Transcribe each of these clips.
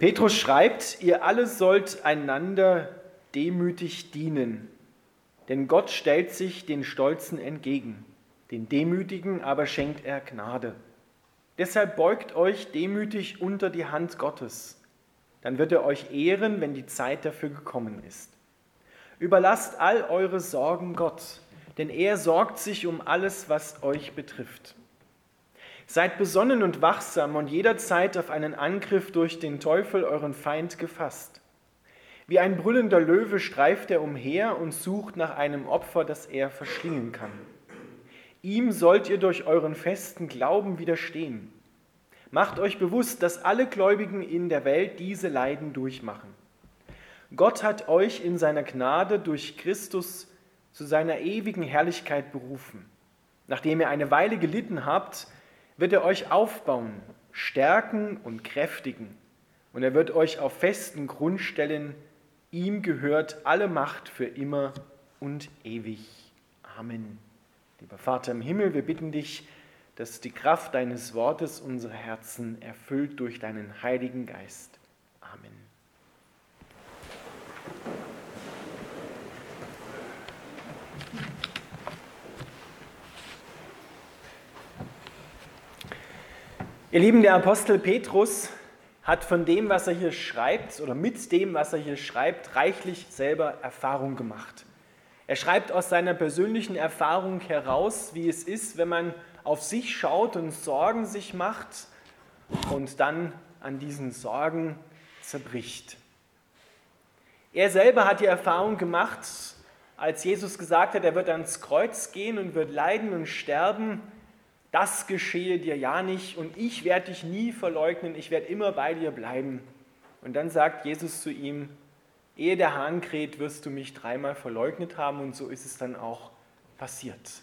Petrus schreibt, ihr alle sollt einander demütig dienen, denn Gott stellt sich den Stolzen entgegen, den Demütigen aber schenkt er Gnade. Deshalb beugt euch demütig unter die Hand Gottes, dann wird er euch ehren, wenn die Zeit dafür gekommen ist. Überlasst all eure Sorgen Gott, denn er sorgt sich um alles, was euch betrifft. Seid besonnen und wachsam und jederzeit auf einen Angriff durch den Teufel, euren Feind, gefasst. Wie ein brüllender Löwe streift er umher und sucht nach einem Opfer, das er verschlingen kann. Ihm sollt ihr durch euren festen Glauben widerstehen. Macht euch bewusst, dass alle Gläubigen in der Welt diese Leiden durchmachen. Gott hat euch in seiner Gnade durch Christus zu seiner ewigen Herrlichkeit berufen. Nachdem ihr eine Weile gelitten habt, wird er euch aufbauen, stärken und kräftigen. Und er wird euch auf festen Grund stellen. Ihm gehört alle Macht für immer und ewig. Amen. Lieber Vater im Himmel, wir bitten dich, dass die Kraft deines Wortes unsere Herzen erfüllt durch deinen Heiligen Geist. Amen. Ihr Lieben, der Apostel Petrus hat von dem, was er hier schreibt, oder mit dem, was er hier schreibt, reichlich selber Erfahrung gemacht. Er schreibt aus seiner persönlichen Erfahrung heraus, wie es ist, wenn man auf sich schaut und Sorgen sich macht und dann an diesen Sorgen zerbricht. Er selber hat die Erfahrung gemacht, als Jesus gesagt hat, er wird ans Kreuz gehen und wird leiden und sterben, das geschehe dir ja nicht und ich werde dich nie verleugnen, ich werde immer bei dir bleiben. Und dann sagt Jesus zu ihm, ehe der Hahn kräht, wirst du mich dreimal verleugnet haben und so ist es dann auch passiert.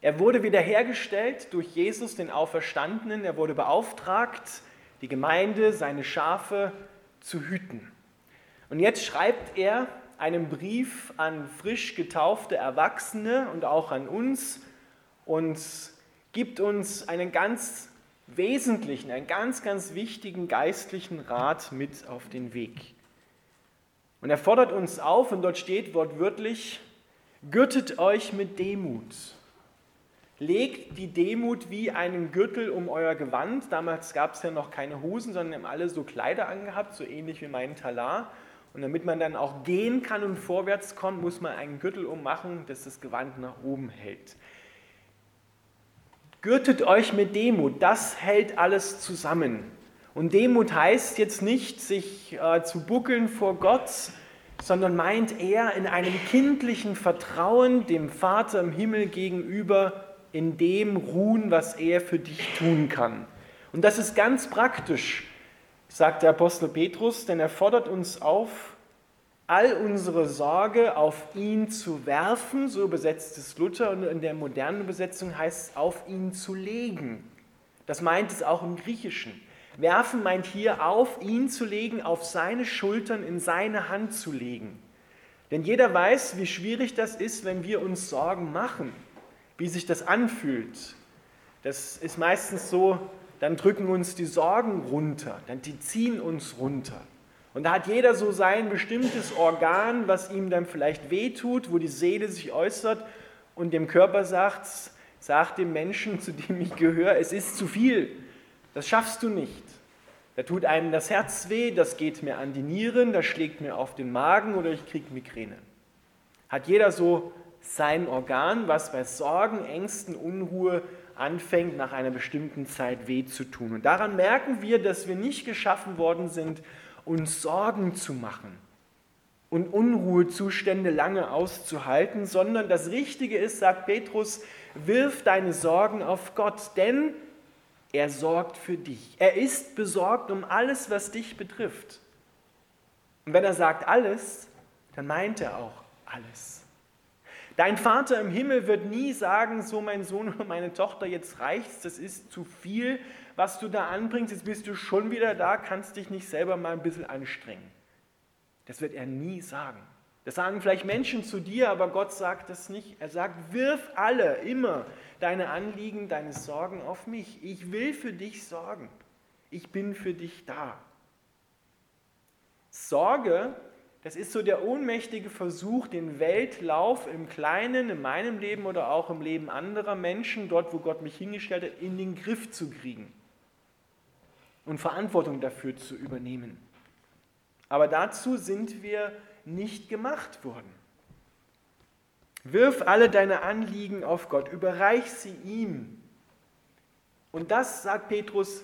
Er wurde wiederhergestellt durch Jesus, den Auferstandenen, er wurde beauftragt, die Gemeinde, seine Schafe zu hüten. Und jetzt schreibt er einen Brief an frisch getaufte Erwachsene und auch an uns und gibt uns einen ganz wesentlichen, einen ganz, ganz wichtigen geistlichen Rat mit auf den Weg. Und er fordert uns auf, und dort steht wortwörtlich, gürtet euch mit Demut. Legt die Demut wie einen Gürtel um euer Gewand. Damals gab es ja noch keine Hosen, sondern haben alle so Kleider angehabt, so ähnlich wie mein Talar. Und damit man dann auch gehen kann und vorwärts kommt, muss man einen Gürtel ummachen, das das Gewand nach oben hält. Gürtet euch mit Demut, das hält alles zusammen. Und Demut heißt jetzt nicht, sich äh, zu buckeln vor Gott, sondern meint eher in einem kindlichen Vertrauen dem Vater im Himmel gegenüber, in dem ruhen, was er für dich tun kann. Und das ist ganz praktisch, sagt der Apostel Petrus, denn er fordert uns auf, all unsere Sorge auf ihn zu werfen, so übersetzt es Luther, und in der modernen Übersetzung heißt es auf ihn zu legen. Das meint es auch im Griechischen. Werfen meint hier auf ihn zu legen, auf seine Schultern, in seine Hand zu legen. Denn jeder weiß, wie schwierig das ist, wenn wir uns Sorgen machen, wie sich das anfühlt. Das ist meistens so, dann drücken uns die Sorgen runter, dann die ziehen uns runter. Und da hat jeder so sein bestimmtes Organ, was ihm dann vielleicht wehtut, wo die Seele sich äußert und dem Körper sagt, sagt dem Menschen, zu dem ich gehöre, es ist zu viel, das schaffst du nicht. Da tut einem das Herz weh, das geht mir an die Nieren, das schlägt mir auf den Magen oder ich kriege Migräne. Hat jeder so sein Organ, was bei Sorgen, Ängsten, Unruhe anfängt, nach einer bestimmten Zeit weh zu tun. Und daran merken wir, dass wir nicht geschaffen worden sind, uns Sorgen zu machen und Unruhezustände lange auszuhalten, sondern das Richtige ist, sagt Petrus, wirf deine Sorgen auf Gott, denn er sorgt für dich. Er ist besorgt um alles, was dich betrifft. Und wenn er sagt alles, dann meint er auch alles. Dein Vater im Himmel wird nie sagen, so mein Sohn oder meine Tochter, jetzt reicht's, das ist zu viel, was du da anbringst, jetzt bist du schon wieder da, kannst dich nicht selber mal ein bisschen anstrengen. Das wird er nie sagen. Das sagen vielleicht Menschen zu dir, aber Gott sagt das nicht. Er sagt, wirf alle, immer deine Anliegen, deine Sorgen auf mich. Ich will für dich sorgen. Ich bin für dich da. Sorge, das ist so der ohnmächtige Versuch, den Weltlauf im Kleinen, in meinem Leben oder auch im Leben anderer Menschen, dort wo Gott mich hingestellt hat, in den Griff zu kriegen und Verantwortung dafür zu übernehmen. Aber dazu sind wir nicht gemacht worden. Wirf alle deine Anliegen auf Gott, überreich sie ihm. Und das, sagt Petrus,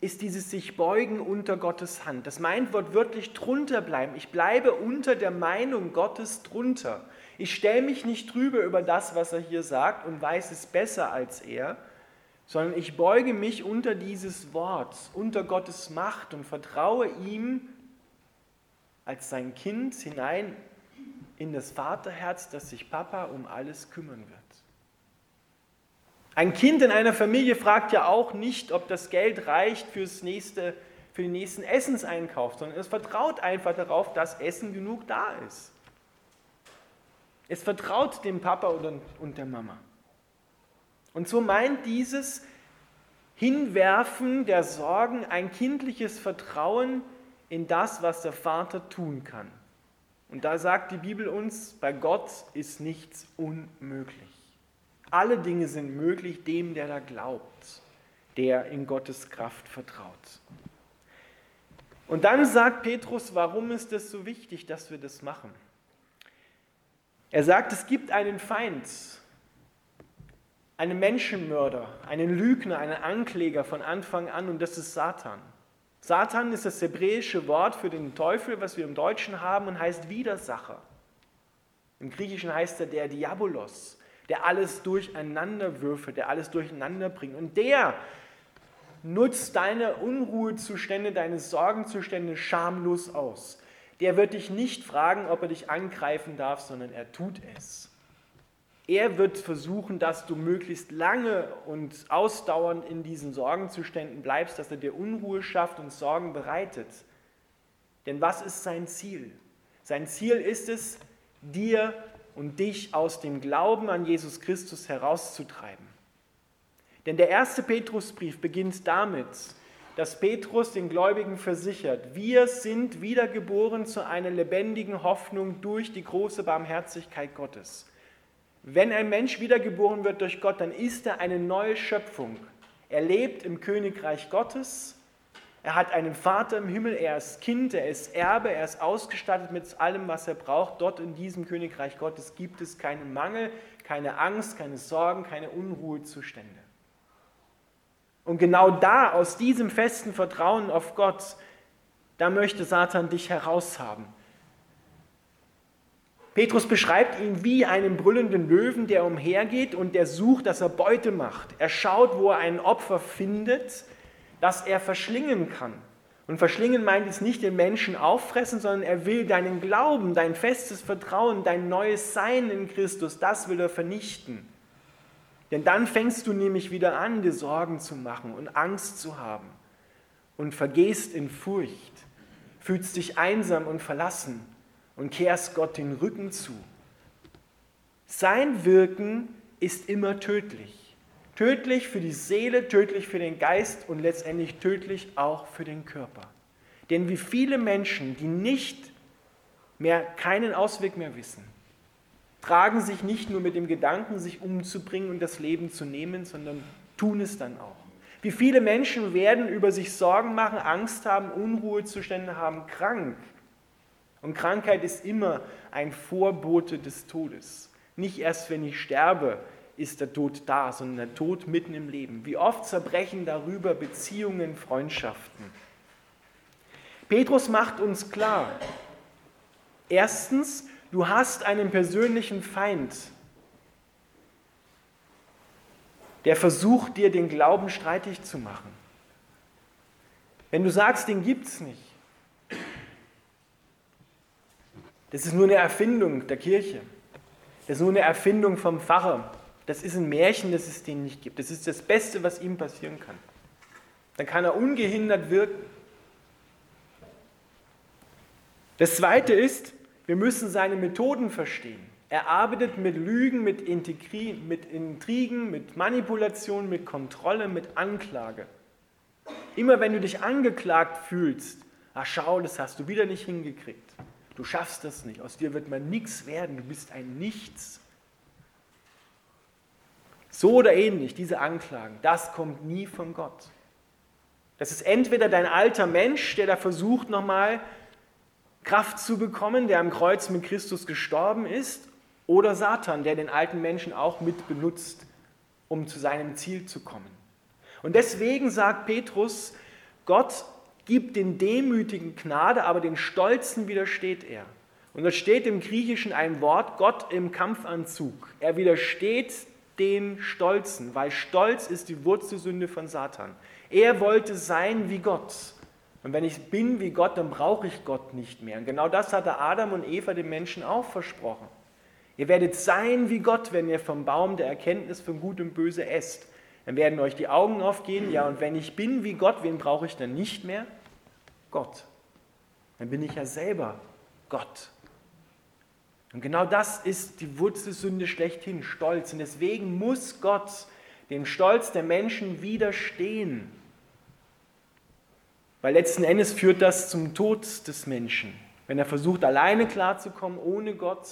ist dieses sich beugen unter Gottes Hand. Das meint wortwörtlich drunter bleiben. Ich bleibe unter der Meinung Gottes drunter. Ich stelle mich nicht drüber über das, was er hier sagt und weiß es besser als er, sondern ich beuge mich unter dieses Wort, unter Gottes Macht und vertraue ihm als sein Kind hinein in das Vaterherz, dass sich Papa um alles kümmern wird. Ein Kind in einer Familie fragt ja auch nicht, ob das Geld reicht fürs nächste, für den nächsten Essenseinkauf, sondern es vertraut einfach darauf, dass Essen genug da ist. Es vertraut dem Papa und der Mama. Und so meint dieses Hinwerfen der Sorgen ein kindliches Vertrauen in das, was der Vater tun kann. Und da sagt die Bibel uns, bei Gott ist nichts unmöglich. Alle Dinge sind möglich dem, der da glaubt, der in Gottes Kraft vertraut. Und dann sagt Petrus, warum ist es so wichtig, dass wir das machen? Er sagt, es gibt einen Feind, einen Menschenmörder, einen Lügner, einen Ankläger von Anfang an und das ist Satan. Satan ist das hebräische Wort für den Teufel, was wir im Deutschen haben und heißt Widersacher. Im Griechischen heißt er der Diabolos, der alles durcheinander würfelt, der alles durcheinander bringt. Und der nutzt deine Unruhezustände, deine Sorgenzustände schamlos aus. Der wird dich nicht fragen, ob er dich angreifen darf, sondern er tut es. Er wird versuchen, dass du möglichst lange und ausdauernd in diesen Sorgenzuständen bleibst, dass er dir Unruhe schafft und Sorgen bereitet. Denn was ist sein Ziel? Sein Ziel ist es, dir und dich aus dem Glauben an Jesus Christus herauszutreiben. Denn der erste Petrusbrief beginnt damit, dass Petrus den Gläubigen versichert, wir sind wiedergeboren zu einer lebendigen Hoffnung durch die große Barmherzigkeit Gottes. Wenn ein Mensch wiedergeboren wird durch Gott, dann ist er eine neue Schöpfung. Er lebt im Königreich Gottes. Er hat einen Vater im Himmel, er ist Kind, er ist Erbe, er ist ausgestattet mit allem, was er braucht. Dort in diesem Königreich Gottes gibt es keinen Mangel, keine Angst, keine Sorgen, keine Unruhezustände. Und genau da, aus diesem festen Vertrauen auf Gott, da möchte Satan dich heraushaben. Petrus beschreibt ihn wie einen brüllenden Löwen, der umhergeht und der sucht, dass er Beute macht. Er schaut, wo er ein Opfer findet, das er verschlingen kann. Und verschlingen meint jetzt nicht den Menschen auffressen, sondern er will deinen Glauben, dein festes Vertrauen, dein neues Sein in Christus, das will er vernichten. Denn dann fängst du nämlich wieder an, dir Sorgen zu machen und Angst zu haben und vergehst in Furcht, fühlst dich einsam und verlassen und kehrst Gott den Rücken zu. Sein Wirken ist immer tödlich. Tödlich für die Seele, tödlich für den Geist und letztendlich tödlich auch für den Körper. Denn wie viele Menschen, die nicht mehr keinen Ausweg mehr wissen, tragen sich nicht nur mit dem Gedanken, sich umzubringen und das Leben zu nehmen, sondern tun es dann auch. Wie viele Menschen werden über sich Sorgen machen, Angst haben, Unruhezustände haben, krank und Krankheit ist immer ein Vorbote des Todes. Nicht erst, wenn ich sterbe, ist der Tod da, sondern der Tod mitten im Leben. Wie oft zerbrechen darüber Beziehungen, Freundschaften. Petrus macht uns klar, erstens, du hast einen persönlichen Feind, der versucht, dir den Glauben streitig zu machen. Wenn du sagst, den gibt es nicht, Das ist nur eine Erfindung der Kirche. Das ist nur eine Erfindung vom Pfarrer. Das ist ein Märchen, das es den nicht gibt. Das ist das Beste, was ihm passieren kann. Dann kann er ungehindert wirken. Das Zweite ist, wir müssen seine Methoden verstehen. Er arbeitet mit Lügen, mit, Integri mit Intrigen, mit Manipulation, mit Kontrolle, mit Anklage. Immer wenn du dich angeklagt fühlst, ach schau, das hast du wieder nicht hingekriegt. Du schaffst das nicht, aus dir wird mal nichts werden, du bist ein Nichts. So oder ähnlich, diese Anklagen, das kommt nie von Gott. Das ist entweder dein alter Mensch, der da versucht nochmal Kraft zu bekommen, der am Kreuz mit Christus gestorben ist, oder Satan, der den alten Menschen auch mit benutzt, um zu seinem Ziel zu kommen. Und deswegen sagt Petrus, Gott gibt den Demütigen Gnade, aber den Stolzen widersteht er. Und da steht im Griechischen ein Wort, Gott im Kampfanzug. Er widersteht den Stolzen, weil Stolz ist die Wurzelsünde von Satan. Er wollte sein wie Gott. Und wenn ich bin wie Gott, dann brauche ich Gott nicht mehr. Und genau das hatte Adam und Eva den Menschen auch versprochen. Ihr werdet sein wie Gott, wenn ihr vom Baum der Erkenntnis von Gut und Böse esst. Dann werden euch die Augen aufgehen. Ja, und wenn ich bin wie Gott, wen brauche ich dann nicht mehr? Gott. Dann bin ich ja selber Gott. Und genau das ist die Wurzelsünde schlechthin, Stolz. Und deswegen muss Gott dem Stolz der Menschen widerstehen. Weil letzten Endes führt das zum Tod des Menschen. Wenn er versucht, alleine klarzukommen, ohne Gott,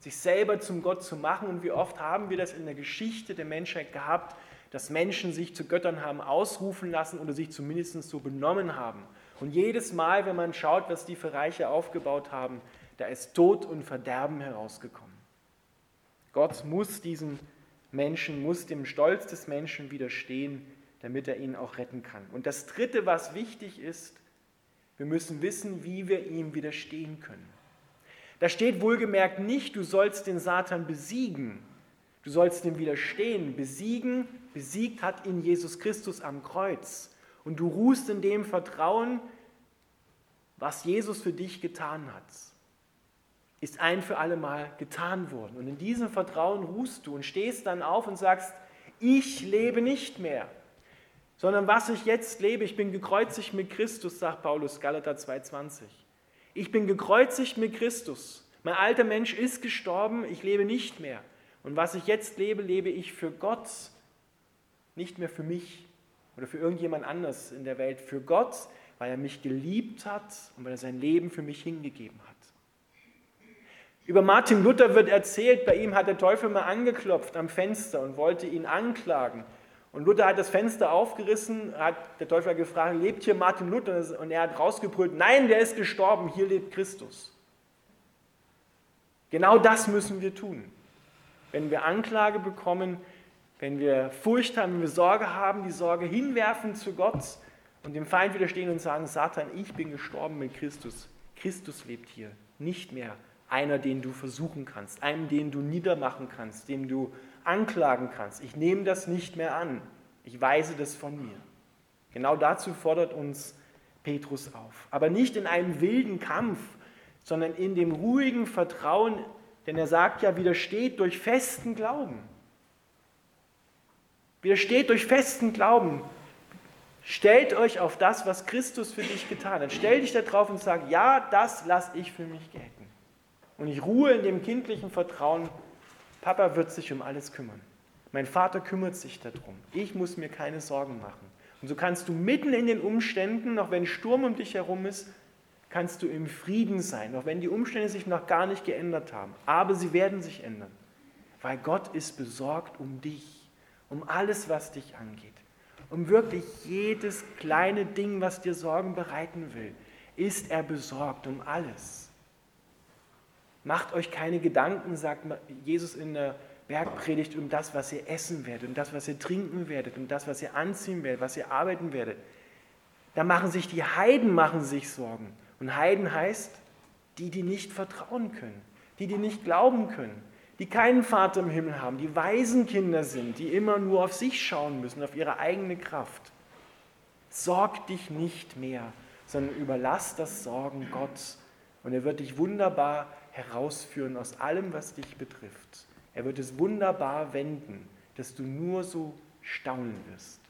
sich selber zum Gott zu machen. Und wie oft haben wir das in der Geschichte der Menschheit gehabt, dass Menschen sich zu Göttern haben ausrufen lassen oder sich zumindest so benommen haben. Und jedes Mal, wenn man schaut, was die für Reiche aufgebaut haben, da ist Tod und Verderben herausgekommen. Gott muss diesem Menschen, muss dem Stolz des Menschen widerstehen, damit er ihn auch retten kann. Und das Dritte, was wichtig ist, wir müssen wissen, wie wir ihm widerstehen können. Da steht wohlgemerkt nicht, du sollst den Satan besiegen, du sollst ihm widerstehen. Besiegen, besiegt hat ihn Jesus Christus am Kreuz. Und du ruhst in dem Vertrauen, was Jesus für dich getan hat ist ein für alle Mal getan worden. Und in diesem Vertrauen ruhst du und stehst dann auf und sagst, ich lebe nicht mehr, sondern was ich jetzt lebe, ich bin gekreuzigt mit Christus, sagt Paulus, Galater 2,20. Ich bin gekreuzigt mit Christus. Mein alter Mensch ist gestorben, ich lebe nicht mehr. Und was ich jetzt lebe, lebe ich für Gott, nicht mehr für mich oder für irgendjemand anders in der Welt. Für Gott, weil er mich geliebt hat und weil er sein Leben für mich hingegeben hat. Über Martin Luther wird erzählt, bei ihm hat der Teufel mal angeklopft am Fenster und wollte ihn anklagen. Und Luther hat das Fenster aufgerissen, hat der Teufel gefragt, lebt hier Martin Luther? Und er hat rausgebrüllt, nein, der ist gestorben, hier lebt Christus. Genau das müssen wir tun. Wenn wir Anklage bekommen, wenn wir Furcht haben, wenn wir Sorge haben, die Sorge hinwerfen zu Gott und dem Feind widerstehen und sagen, Satan, ich bin gestorben mit Christus. Christus lebt hier, nicht mehr einer, den du versuchen kannst, einem, den du niedermachen kannst, dem du anklagen kannst. Ich nehme das nicht mehr an. Ich weise das von mir. Genau dazu fordert uns Petrus auf. Aber nicht in einem wilden Kampf, sondern in dem ruhigen Vertrauen, denn er sagt ja, widersteht durch festen Glauben. Widersteht durch festen Glauben. Stellt euch auf das, was Christus für dich getan hat. Stell dich da drauf und sag, ja, das lasse ich für mich gelten. Und ich ruhe in dem kindlichen Vertrauen, Papa wird sich um alles kümmern. Mein Vater kümmert sich darum. Ich muss mir keine Sorgen machen. Und so kannst du mitten in den Umständen, auch wenn Sturm um dich herum ist, kannst du im Frieden sein, auch wenn die Umstände sich noch gar nicht geändert haben. Aber sie werden sich ändern, weil Gott ist besorgt um dich, um alles, was dich angeht. Um wirklich jedes kleine Ding, was dir Sorgen bereiten will, ist er besorgt um alles. Macht euch keine Gedanken, sagt Jesus in der Bergpredigt, um das, was ihr essen werdet, um das, was ihr trinken werdet, um das, was ihr anziehen werdet, was ihr arbeiten werdet. Da machen sich die Heiden machen sich Sorgen. Und Heiden heißt, die, die nicht vertrauen können, die, die nicht glauben können, die keinen Vater im Himmel haben, die Waisenkinder sind, die immer nur auf sich schauen müssen, auf ihre eigene Kraft. Sorg dich nicht mehr, sondern überlass das Sorgen Gott. Und er wird dich wunderbar herausführen aus allem, was dich betrifft. Er wird es wunderbar wenden, dass du nur so staunen wirst.